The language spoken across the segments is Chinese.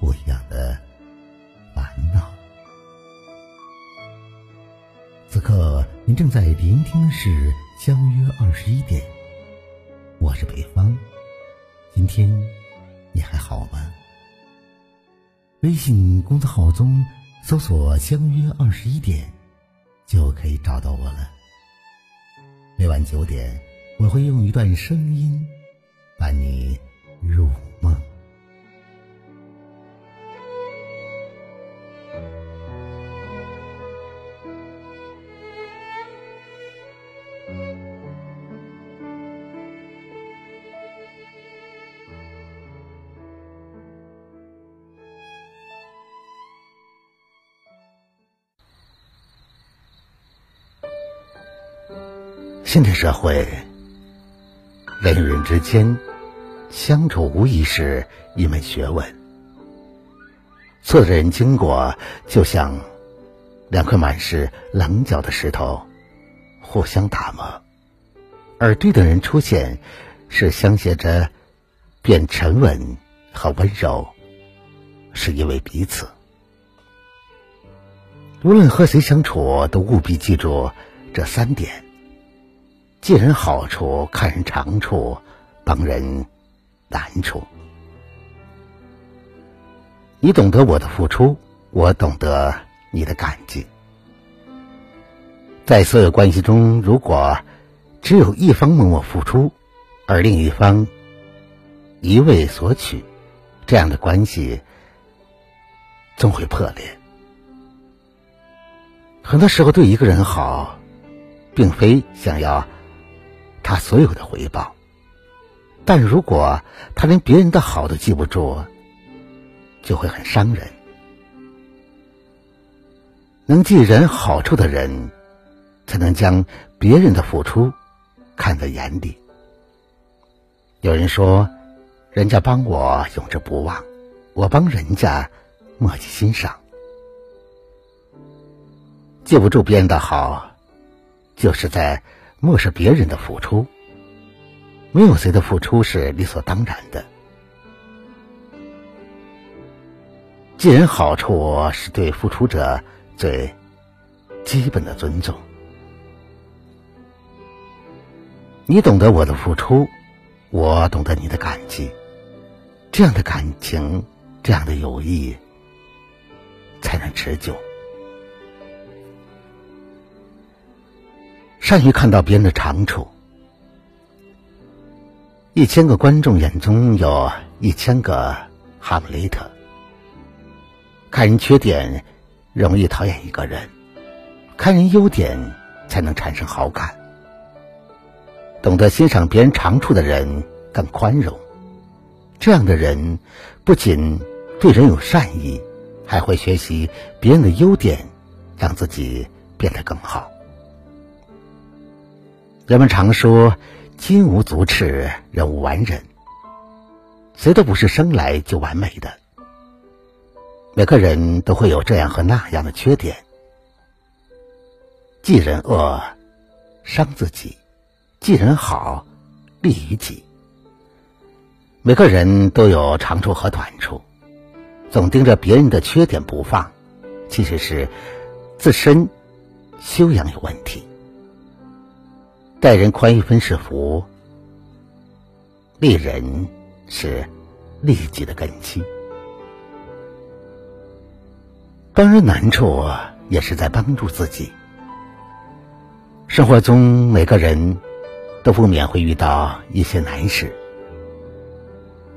不一样的烦恼。此刻您正在聆听的是《相约二十一点》，我是北方。今天你还好吗？微信公众号中搜索“相约二十一点”，就可以找到我了。每晚九点，我会用一段声音伴你入现代社会，人与人之间相处无疑是一门学问。错的人经过，就像两块满是棱角的石头，互相打磨；而对的人出现，是相携着变沉稳和温柔，是因为彼此。无论和谁相处，都务必记住这三点。借人好处，看人长处，帮人难处。你懂得我的付出，我懂得你的感激。在所有关系中，如果只有一方默默付出，而另一方一味索取，这样的关系终会破裂。很多时候，对一个人好，并非想要。他所有的回报，但如果他连别人的好都记不住，就会很伤人。能记人好处的人，才能将别人的付出看在眼里。有人说：“人家帮我永志不忘，我帮人家默记心上。”记不住别人的好，就是在。漠视别人的付出，没有谁的付出是理所当然的。既然好处是对付出者最基本的尊重。你懂得我的付出，我懂得你的感激，这样的感情，这样的友谊，才能持久。善于看到别人的长处。一千个观众眼中有一千个哈姆雷特。看人缺点容易讨厌一个人，看人优点才能产生好感。懂得欣赏别人长处的人更宽容。这样的人不仅对人有善意，还会学习别人的优点，让自己变得更好。人们常说“金无足赤，人无完人”。谁都不是生来就完美的，每个人都会有这样和那样的缺点。记人恶，伤自己；记人好，利于己。每个人都有长处和短处，总盯着别人的缺点不放，其实是自身修养有问题。待人宽一分是福，利人是利己的根基。帮人难处也是在帮助自己。生活中每个人都不免会遇到一些难事，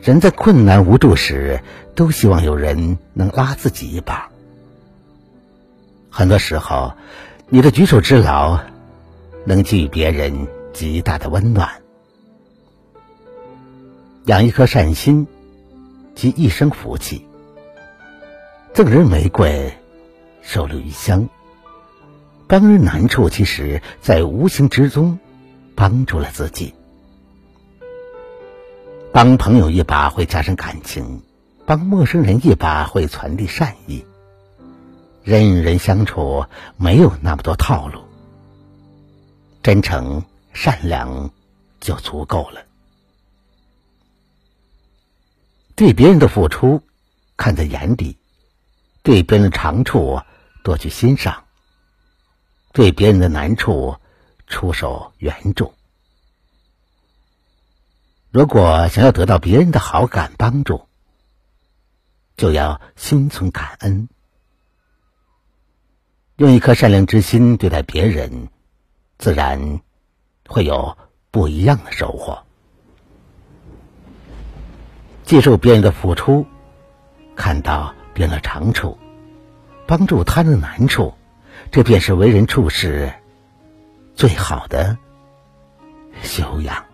人在困难无助时，都希望有人能拉自己一把。很多时候，你的举手之劳。能给予别人极大的温暖，养一颗善心，积一生福气。赠人玫瑰，手留余香。帮人难处，其实在无形之中帮助了自己。帮朋友一把会加深感情，帮陌生人一把会传递善意。人与人相处没有那么多套路，真诚善良就足够了。对别人的付出看在眼里，对别人的长处多去欣赏，对别人的难处出手援助。如果想要得到别人的好感帮助，就要心存感恩。用一颗善良之心对待别人，自然会有不一样的收获。接受别人的付出，看到别人的长处，帮助他人的难处，这便是为人处事最好的修养。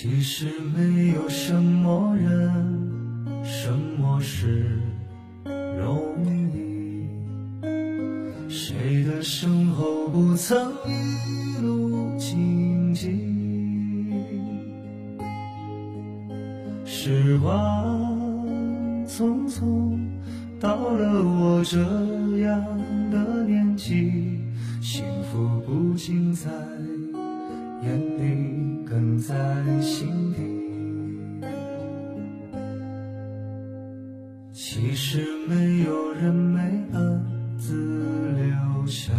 其实没有什么人，什么事容易。谁的身后不曾一路荆棘？时光匆匆，到了我这样的年纪，幸福不仅在眼里。更在心底。其实没有人没了自留下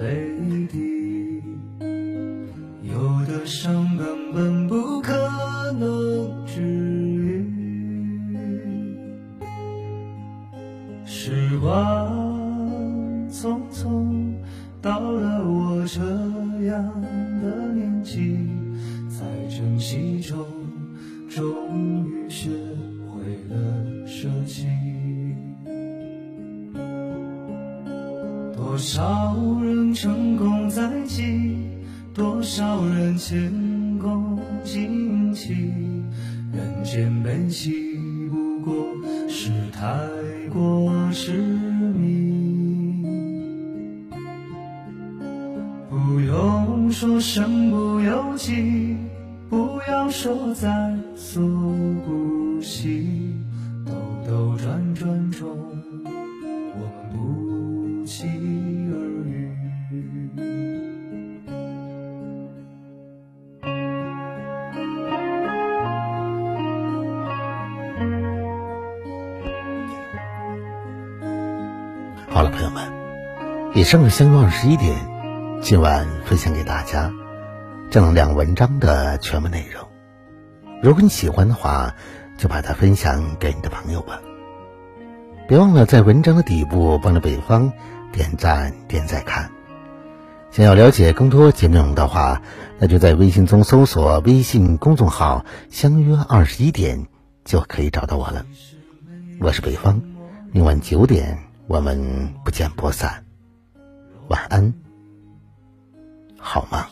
泪滴，有的伤根本不可能治愈。时光匆匆，到了我这样。珍惜中，终于学会了舍弃。多少人成功在即，多少人前功尽弃。人间悲喜，不过是太过痴迷。不用说身不。由己，不要说在所不惜。兜兜转转中，我们不期而遇。好了，朋友们，以上是相约二十一点，今晚分享给大家。正能量文章的全部内容，如果你喜欢的话，就把它分享给你的朋友吧。别忘了在文章的底部帮着北方点赞、点赞看。想要了解更多节目内容的话，那就在微信中搜索微信公众号“相约二十一点”就可以找到我了。我是北方，明晚九点我们不见不散。晚安，好吗？